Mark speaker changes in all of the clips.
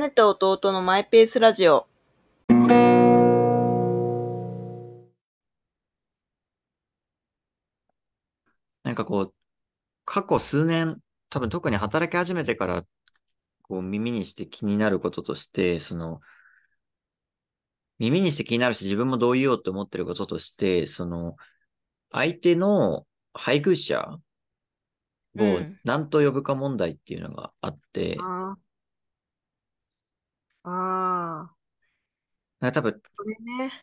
Speaker 1: 姉と弟のマイペースラジオ。
Speaker 2: なんかこう、過去数年、多分特に働き始めてから、こう耳にして気になることとして、その、耳にして気になるし自分もどう言おうと思ってることとして、その、相手の配偶者を
Speaker 1: うん
Speaker 2: 何と呼ぶか問題っていうのがあって。
Speaker 1: ああ。
Speaker 2: なんか多分
Speaker 1: これね。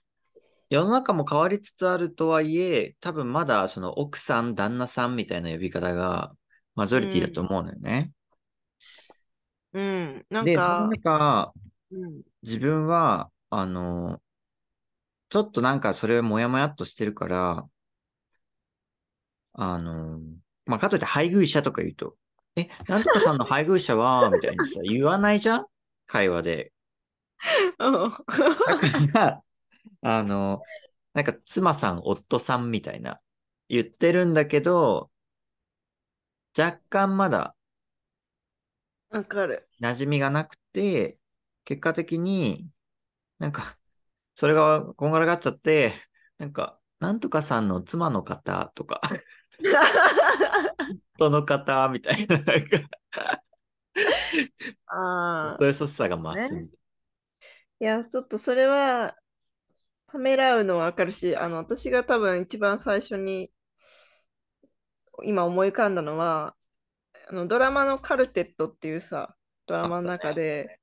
Speaker 2: 世の中も変わりつつあるとはいえ、多分まだその奥さん、旦那さんみたいな呼び方がマジョリティだと思うのよね。
Speaker 1: うん。なん
Speaker 2: で、その
Speaker 1: か、
Speaker 2: 中、
Speaker 1: うん。
Speaker 2: 自分は、あの、ちょっとなんかそれもやもやっとしてるから、あの、まあ、かといって配偶者とか言うと、え、なんとかさんの配偶者は、みたいにさ、言わないじゃん？会話で。だから、あの、なんか妻さん、夫さんみたいな言ってるんだけど、若干まだ
Speaker 1: わかる。
Speaker 2: 馴染みがなくて、結果的になんか、それがこんがらがっちゃって、なんか、なんとかさんの妻の方とか、夫の方みたいな、なんか、
Speaker 1: ああ。
Speaker 2: そういうそしさが増すみたい
Speaker 1: いや、ちょっとそれは、ためらうのはわかるし、あの、私が多分一番最初に、今思い浮かんだのは、あの、ドラマのカルテットっていうさ、ドラマの中で、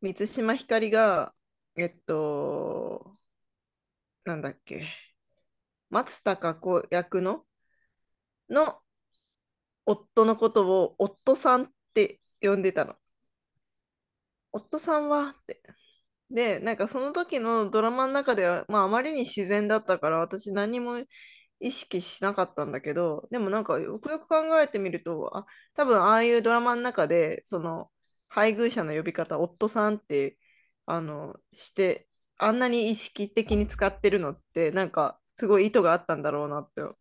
Speaker 1: 満島ひかりが、えっと、なんだっけ、松たか子役の、の夫のことを夫さんって呼んでたの。夫さんは？って。で、なんかその時のドラマの中では、まああまりに自然だったから私何も意識しなかったんだけど、でもなんかよくよく考えてみると、あ、多分ああいうドラマの中で、その配偶者の呼び方、夫さんって、あの、して、あんなに意識的に使ってるのって、なんかすごい意図があったんだろうなって
Speaker 2: な。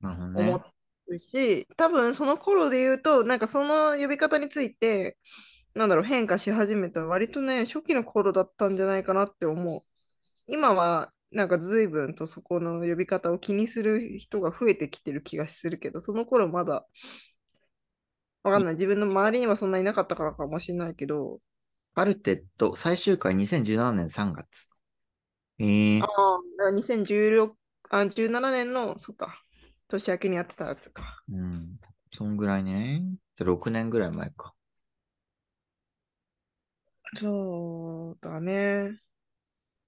Speaker 2: なるほど
Speaker 1: 思
Speaker 2: ね。
Speaker 1: うし、多分その頃で言うと、なんかその呼び方について、なんだろう、変化し始めた割とね、初期の頃だったんじゃないかなって思う。今は、なんか随分とそこの呼び方を気にする人が増えてきてる気がするけど、その頃まだ、わかんない。自分の周りにはそんなにいなかったからかもしれないけど、
Speaker 2: カルテット最終回2017年3月。えー
Speaker 1: あ、あ、だから2016、あ、17年の、そっか、年明けにやってたやつか。
Speaker 2: うん。そんぐらいね。じゃあ6年ぐらい前か。
Speaker 1: そうだね。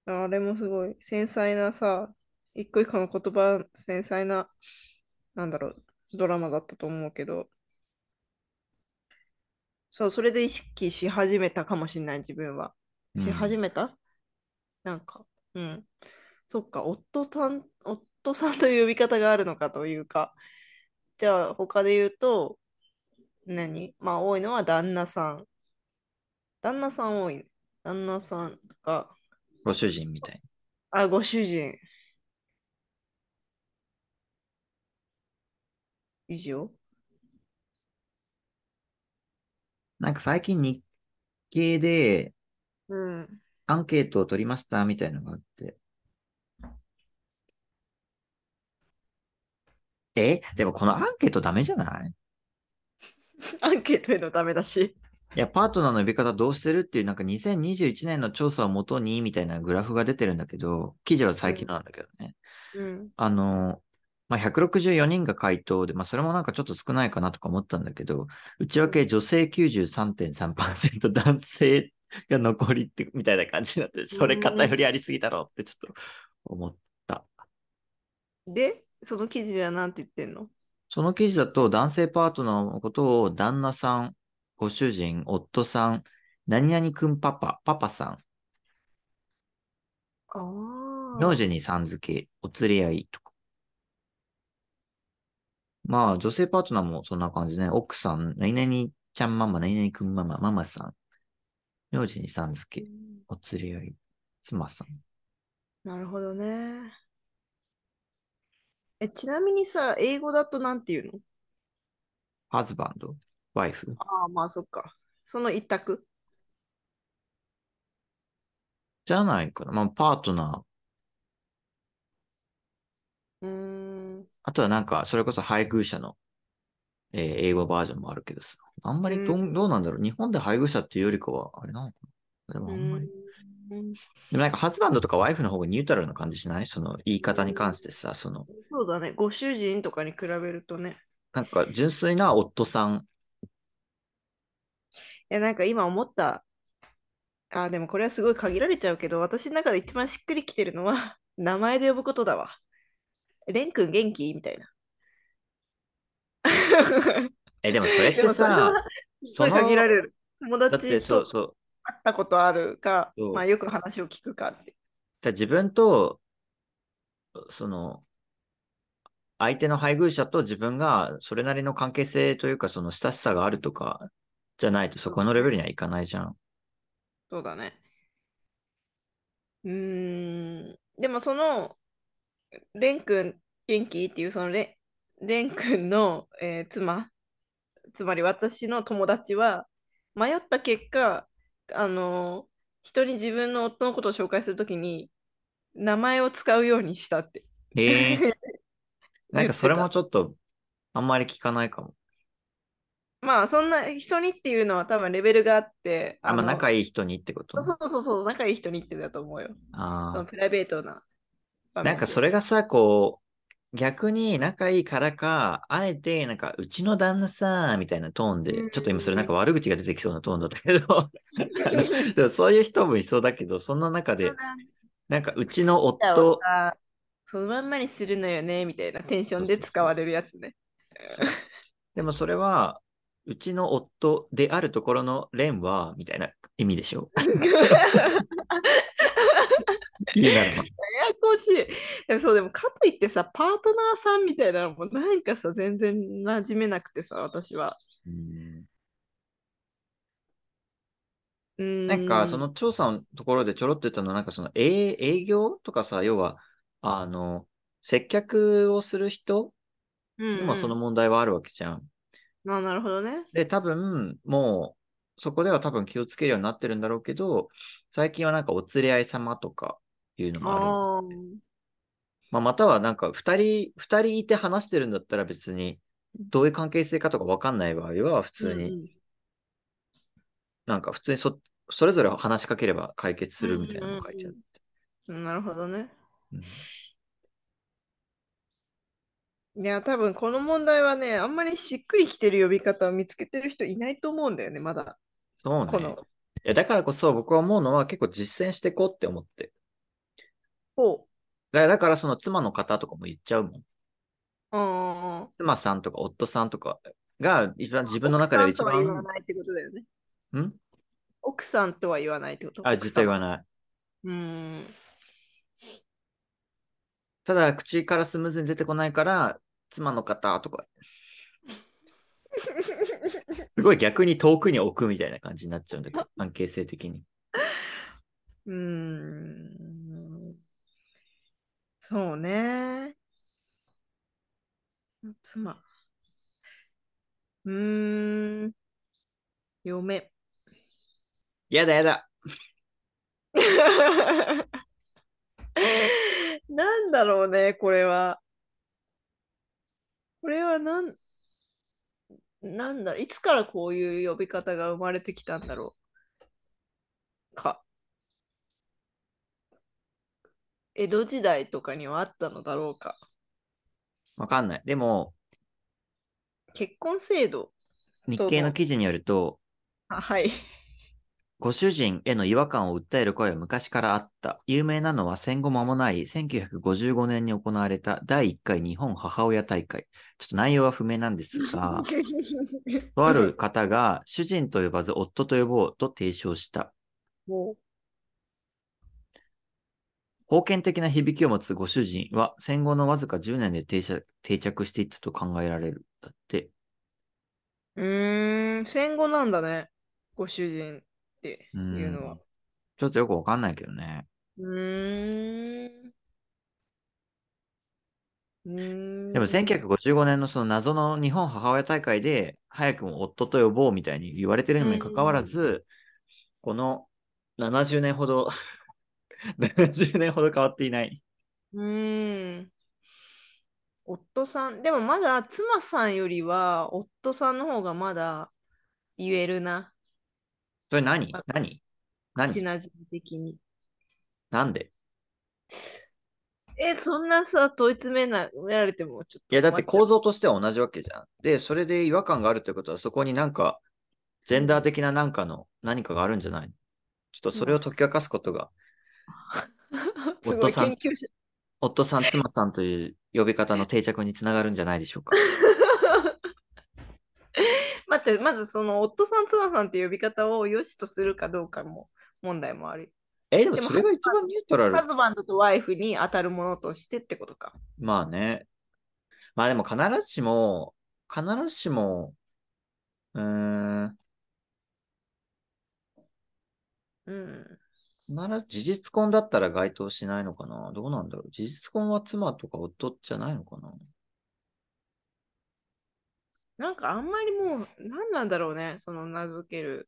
Speaker 1: あれもすごい繊細なさ、一個一個の言葉、繊細な、なんだろう、ドラマだったと思うけど、そう、それで意識し始めたかもしれない、自分は。
Speaker 2: うん
Speaker 1: し始めた、なんか、うん。そっか、夫さん、夫さんという呼び方があるのかというか、じゃあ他で言うと、何？まあ多いのは旦那さん。旦那さん多い。旦那さんとか、
Speaker 2: ご主人みたい
Speaker 1: あ、ご主人。以上
Speaker 2: な。なんか最近日経で
Speaker 1: うん。
Speaker 2: アンケートを取りましたみたいなのがあって。え？でもこのアンケートダメじゃない？
Speaker 1: アンケートへのダメだし。
Speaker 2: いや、パートナーの呼び方どうしてるっていう、なんか2021年の調査をもとにみたいなグラフが出てるんだけど、記事は最近のなんだけどね。
Speaker 1: うん。
Speaker 2: あの、まあ、164人が回答で、まあ、それもなんかちょっと少ないかなとか思ったんだけど、内訳女性93.3%、男性が残りって、みたいな感じになって、それ偏りありすぎだろうってちょっと思った。
Speaker 1: で、その記事では何て言ってんの？
Speaker 2: その記事だと男性パートナーのことを旦那さん、ご主人、夫さん、何々くんパパ、パパさん、
Speaker 1: ああ。
Speaker 2: 名字にさん付け、お釣り合いとか。まあ、女性パートナーもそんな感じね。奥さん、何々ちゃんママ、何々くんママ、ママさん。名字にさん付け、お釣り合い、妻さん。
Speaker 1: なるほどね。え、ちなみにさ、英語だとなんて言うの？
Speaker 2: ハズバンド、ワイフ？
Speaker 1: ああ、まあそっか。その一択？
Speaker 2: じゃないかな。まあ、パートナー。
Speaker 1: うーん。
Speaker 2: あとはなんか、それこそ配偶者の、えー英語バージョンもあるけどさ。あんまりど,、
Speaker 1: うん
Speaker 2: どうなんだろう。日本で配偶者っていうよりかは、あれなのかな。でもあんまり。
Speaker 1: うん
Speaker 2: でもなんか、ハズバンドとかワイフの方がニュートラルな感じしない？その言い方に関してさ、その、
Speaker 1: そうだね。ご主人とかに比べるとね。
Speaker 2: なんか、純粋な夫さん。
Speaker 1: いや、なんか今思った。あ、でもこれはすごい限られちゃうけど、私の中で一番しっくりきてるのは、名前で呼ぶことだわ。レン君元気？みたいな。
Speaker 2: え、でもそれっ
Speaker 1: で
Speaker 2: てさ
Speaker 1: もそれ限られる。友達と
Speaker 2: そうそう。
Speaker 1: 会ったことあるかまあよく話を聞くかって。
Speaker 2: だ自分と、その、相手の配偶者と自分がそれなりの関係性というか、その親しさがあるとか、じゃないとそこのレベルにはいかないじゃん。
Speaker 1: そうだね。うーん。でもその、レン君元気？っていうそのレレン君の、えー妻、つまり私の友達は、迷った結果、あの人に自分の夫のことを紹介するときに、名前を使うようにしたって。
Speaker 2: へえ。なんかそれもちょっと、あんまり聞かないかも。
Speaker 1: まあ、そんな人にっていうのは多分レベルがあって、
Speaker 2: あ、まあ
Speaker 1: の
Speaker 2: 仲いい人にってこと
Speaker 1: そうそうそう、仲いい人にってだと思うよ。そ
Speaker 2: あ
Speaker 1: のプライベートな
Speaker 2: なんかそれがさ、こう、逆に仲いいからか、あえて、なんか、うちの旦那さ、みたいなトーンで、
Speaker 1: うん。
Speaker 2: ちょっと今それなんか悪口が出てきそうなトーンだったけど、でもそういう人もいそうだけど、そんな中で、なんか、うちの夫、
Speaker 1: さそのまんまにするのよねみたいなテンションで使われるやつね。
Speaker 2: でもそれは、うちの夫であるところのレンは、みたいな意味でしょ。
Speaker 1: ややこしい。でもそう、でもかといってさ、パートナーさんみたいなのもなんかさ、全然馴染めなくてさ、私は。
Speaker 2: うん。なんか、その調査のところでちょろっと言ったのは、なんかその営営業とかさ、要は、あの、接客をする人にもその問題はあるわけじゃん。
Speaker 1: あなるほどね。
Speaker 2: で、多分、もう、そこでは多分気をつけるようになってるんだろうけど、最近はなんかお連れ合い様とかいうのもある。
Speaker 1: ああ。
Speaker 2: まあ、またはなんか二人、二人いて話してるんだったら別に、どういう関係性かとかわかんない場合は、普通に、
Speaker 1: うん
Speaker 2: なんか普通にそ、それぞれ話しかければ解決するみたいなのが書いてある。
Speaker 1: うんなるほどね。
Speaker 2: うん
Speaker 1: いや、多分この問題はね、あんまりしっくりきてる呼び方を見つけてる人いないと思うんだよね、まだ。
Speaker 2: そうね。
Speaker 1: この。
Speaker 2: いや、だからこそ僕は思うのは結構実践していこうって思って。
Speaker 1: ほ
Speaker 2: だからだからその妻の方とかも言っちゃうもん。
Speaker 1: う。うん。
Speaker 2: 妻さんとか夫さんとかが一番自分の中で一
Speaker 1: 奥さんとは言わ
Speaker 2: 番、
Speaker 1: ないってことだよね。
Speaker 2: ん？
Speaker 1: 奥さんとは言わないってこと？
Speaker 2: あ、絶対言わ。
Speaker 1: ない。うん。
Speaker 2: ただ、口からスムーズに出てこないから、妻の方とか、すごい逆に遠くに置くみたいな感じになっちゃうんだけど、関係性的に。
Speaker 1: うーん。そうね。妻。うーん。嫁。
Speaker 2: やだやだ。
Speaker 1: なんだろうね、これは。これはなん、なんだ、いつからこういう呼び方が生まれてきたんだろう。か。江戸時代とかにはあったのだろうか。
Speaker 2: わかんない。でも、
Speaker 1: 結婚制度。
Speaker 2: 日経の記事によると、
Speaker 1: あはい。
Speaker 2: ご主人への違和感を訴える声は昔からあった。有名なのは戦後間もない1955年に行われた第1回日本母親大会。ちょっと内容は不明なんですが、とある方が主人と呼ばず夫と呼ぼうと提唱した。
Speaker 1: も
Speaker 2: 封建的な響きを持つご主人は戦後のわずか10年で定着定着していったと考えられる。だって。
Speaker 1: う、うーん、戦後なんだね。ご主人っていうのは。
Speaker 2: ちょっとよくわかんないけどね。
Speaker 1: うーん。
Speaker 2: でも1955年のその謎の日本母親大会で早くも夫と呼ぼうみたいに言われてるにもかかわらず、この70年ほど 70年ほど変わっていない。
Speaker 1: うーん。夫さん、でもまだ妻さんよりは夫さんの方がまだ言えるな。
Speaker 2: それ何？
Speaker 1: あ
Speaker 2: 何？何？
Speaker 1: 口なじみ的に。
Speaker 2: なんで？
Speaker 1: え、そんなさ、問い詰めなられてもちょっと
Speaker 2: いや、だって構造としては同じわけじゃん。で、それで違和感があるってことは、そこになんか、ジェンダー的ななんかの何かがあるんじゃないの？ちょっとそれを解き明かすことが、夫さん。夫さん、妻さんという呼び方の定着につながるんじゃないでしょうか。
Speaker 1: 待って、まずその夫さん、妻さんって呼び方を良しとするかどうかも問題もある。
Speaker 2: え、でも
Speaker 1: でも
Speaker 2: それが一番ニュートラル
Speaker 1: ハ。ズバンドとワイフに当たるものとしてってことか。
Speaker 2: まあね。まあでも必ずしも、必ずしも、うーん、
Speaker 1: うん。
Speaker 2: なら事実婚だったら該当しないのかなどうなんだろう事実婚は妻とか夫じゃないのかな
Speaker 1: なんかあんまりもう、何なんだろうね、その名付ける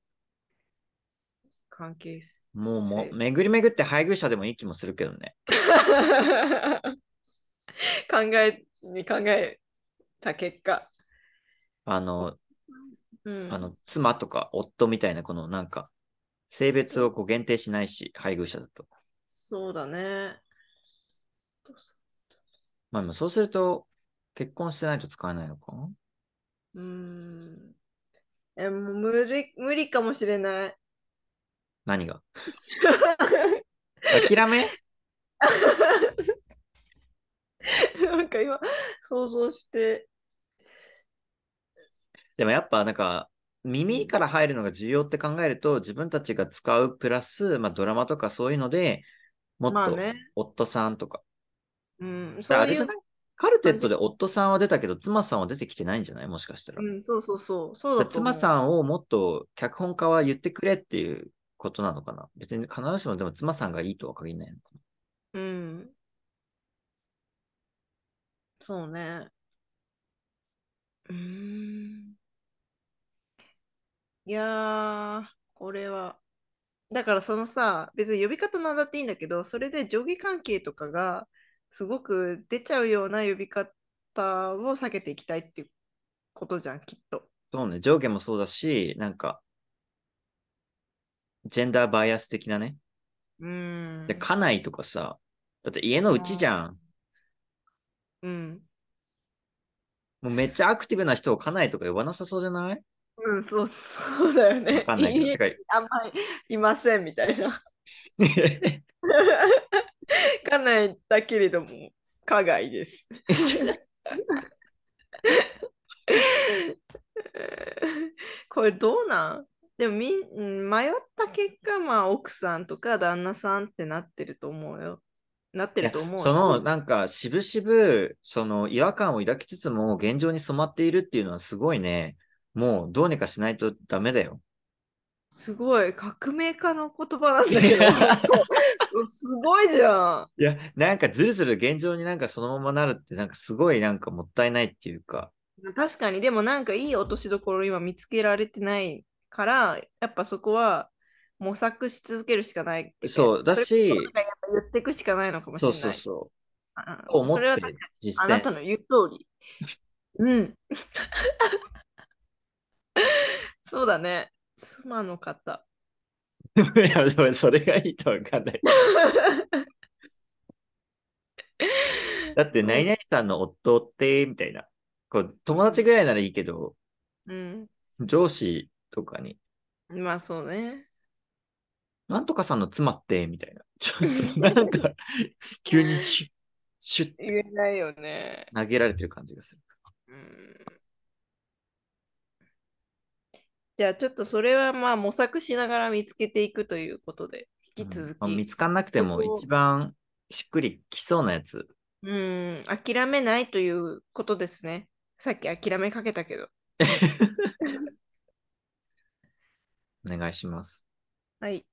Speaker 1: 関係性。
Speaker 2: もうもう、巡り巡って配偶者でもいい気もするけどね。
Speaker 1: 考えに考えた結果。
Speaker 2: あの、
Speaker 1: うん、
Speaker 2: あの、妻とか夫みたいな、このなんか、性別をこう限定しないし、配偶者だと。
Speaker 1: そうだね。
Speaker 2: まあでもそうすると、結婚してないと使えないのか
Speaker 1: うん。え、もう無理、無理かもしれない。
Speaker 2: 何が？諦め？
Speaker 1: なんか今、想像して。
Speaker 2: でもやっぱなんか、耳から入るのが重要って考えると、自分たちが使うプラス、まあドラマとかそういうので、もっと
Speaker 1: まあね。
Speaker 2: 夫さんとか。
Speaker 1: うん、
Speaker 2: だ
Speaker 1: そうい？う
Speaker 2: カルテットで夫さんは出たけど、妻さんは出てきてないんじゃない？もしかしたら。
Speaker 1: うん、そうそうそう。そう
Speaker 2: だ。妻さんをもっと脚本家は言ってくれっていうことなのかな？別に必ずしもでも妻さんがいいとは限らないのか
Speaker 1: うん。そうね。うーん。いやー、これは。だからそのさ、別に呼び方なんだっていいんだけど、それで上下関係とかがすごく出ちゃうような呼び方を避けていきたいっていうことじゃん、きっと。
Speaker 2: そうね、上下もそうだし、なんか、ジェンダーバイアス的なね。
Speaker 1: うーん。
Speaker 2: で、家内とかさ、だって家のうちじゃん。
Speaker 1: うん。
Speaker 2: もうめっちゃアクティブな人を家内とか呼ばなさそうじゃない？
Speaker 1: うん、そう、そうだよね。
Speaker 2: わかんないけど。
Speaker 1: いあんまりいませんみたいな。家内だけれども、家外です。これどうなん？でもみ迷った結果、まあ奥さんとか旦那さんってなってると思うよ。なってると思うし
Speaker 2: その、なんか、しぶしぶ、その、違和感を抱きつつも、現状に染まっているっていうのはすごいね、もう、どうにかしないとダメだよ。
Speaker 1: すごい革命家の言葉なんだけど、すごいじゃん。
Speaker 2: いや、なんか、ずるずる現状になんかそのままなるって、なんかすごいなんかもったいないっていうか、
Speaker 1: 確かに、でもなんかいい落としどころ今見つけられてないから、やっぱそこは模索し続けるしかない。
Speaker 2: そうだし
Speaker 1: 言っていくしかないのかもしれない。
Speaker 2: そうそうそう。思って
Speaker 1: それは確かに
Speaker 2: 実践。
Speaker 1: あなたの言う通り。うん。そうだね。妻の方。
Speaker 2: いや、それそれがいいとわかんない。だって、何々さんの夫って、みたいな。こう友達ぐらいならいいけど、
Speaker 1: うん。
Speaker 2: 上司とかに、
Speaker 1: まあそうね。
Speaker 2: なんとかさんの妻って、みたいな。ちょっと、なんか、急にシュッ、シュッ
Speaker 1: 言えないよね。
Speaker 2: 投げられてる感じがする。
Speaker 1: うんじゃあちょっとそれはまあ模索しながら見つけていくということで、引き続き。
Speaker 2: うん、見つかんなくても一番しっくりきそうなやつ。
Speaker 1: うん、諦めないということですね。さっき諦めかけたけど。
Speaker 2: お願いします。
Speaker 1: はい。